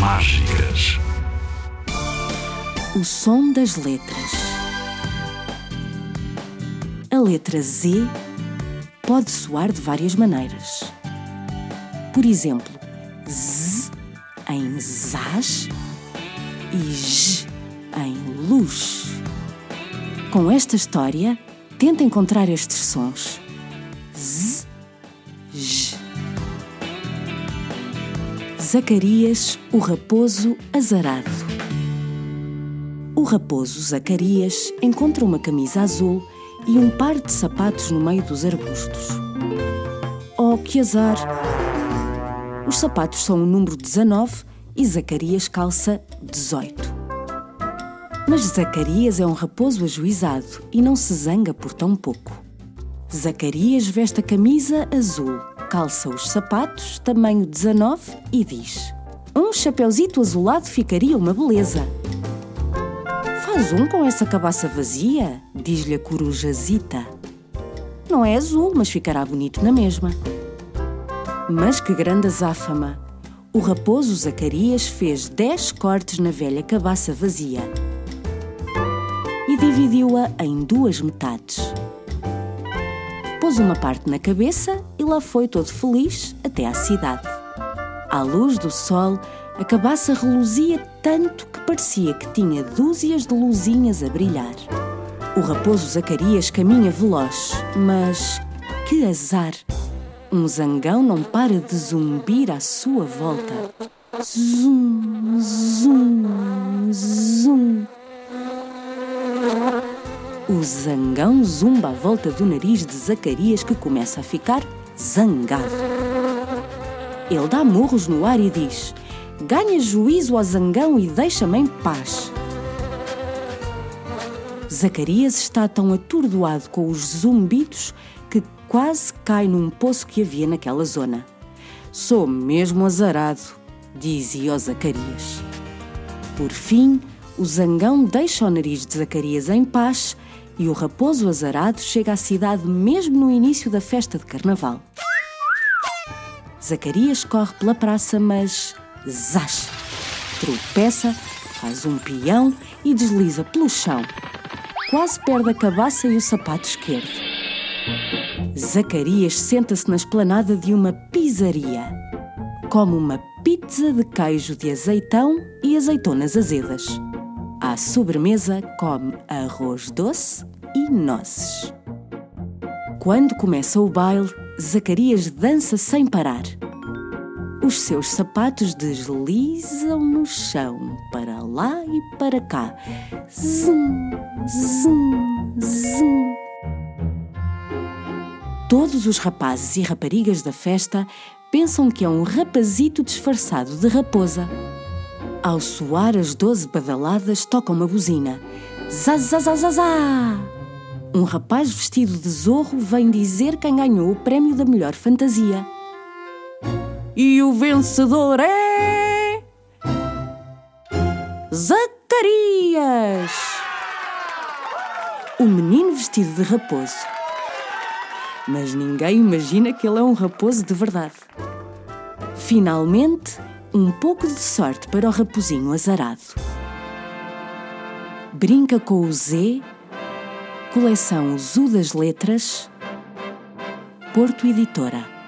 Mágicas. O som das letras. A letra Z pode soar de várias maneiras. Por exemplo, Z em zaz e J em luz. Com esta história, tenta encontrar estes sons. Zacarias, o raposo azarado. O raposo Zacarias encontra uma camisa azul e um par de sapatos no meio dos arbustos. Oh, que azar! Os sapatos são o número 19 e Zacarias calça 18. Mas Zacarias é um raposo ajuizado e não se zanga por tão pouco. Zacarias veste a camisa azul calça os sapatos, tamanho 19, e diz: Um chapeuzito azulado ficaria uma beleza. Faz um com essa cabaça vazia, diz-lhe a corujazita. Não é azul, mas ficará bonito na mesma. Mas que grande azáfama! O raposo Zacarias fez dez cortes na velha cabaça vazia e dividiu-a em duas metades pôs uma parte na cabeça e lá foi todo feliz até à cidade. À luz do sol, a cabaça reluzia tanto que parecia que tinha dúzias de luzinhas a brilhar. O raposo Zacarias caminha veloz, mas que azar! Um zangão não para de zumbir à sua volta. Zum, zum, zum. O zangão zumba à volta do nariz de Zacarias, que começa a ficar zangado. Ele dá murros no ar e diz: Ganha juízo ao zangão e deixa-me em paz. Zacarias está tão atordoado com os zumbidos que quase cai num poço que havia naquela zona. Sou mesmo azarado, dizia Zacarias. Por fim, o zangão deixa o nariz de Zacarias em paz e o raposo azarado chega à cidade mesmo no início da festa de carnaval. Zacarias corre pela praça, mas zás! Tropeça, faz um peão e desliza pelo chão. Quase perde a cabaça e o sapato esquerdo. Zacarias senta-se na esplanada de uma pizzaria. Come uma pizza de queijo de azeitão e azeitonas azedas. À sobremesa, come arroz doce e nozes. Quando começa o baile, Zacarias dança sem parar. Os seus sapatos deslizam no chão, para lá e para cá. Zum, zum, zum. Todos os rapazes e raparigas da festa pensam que é um rapazito disfarçado de raposa. Ao soar as doze badaladas, toca uma buzina. Zazazazazá! Um rapaz vestido de zorro vem dizer quem ganhou o prémio da melhor fantasia. E o vencedor é. Zacarias! O menino vestido de raposo. Mas ninguém imagina que ele é um raposo de verdade. Finalmente, um pouco de sorte para o raposinho azarado. Brinca com o Z Coleção Zu das Letras, Porto Editora.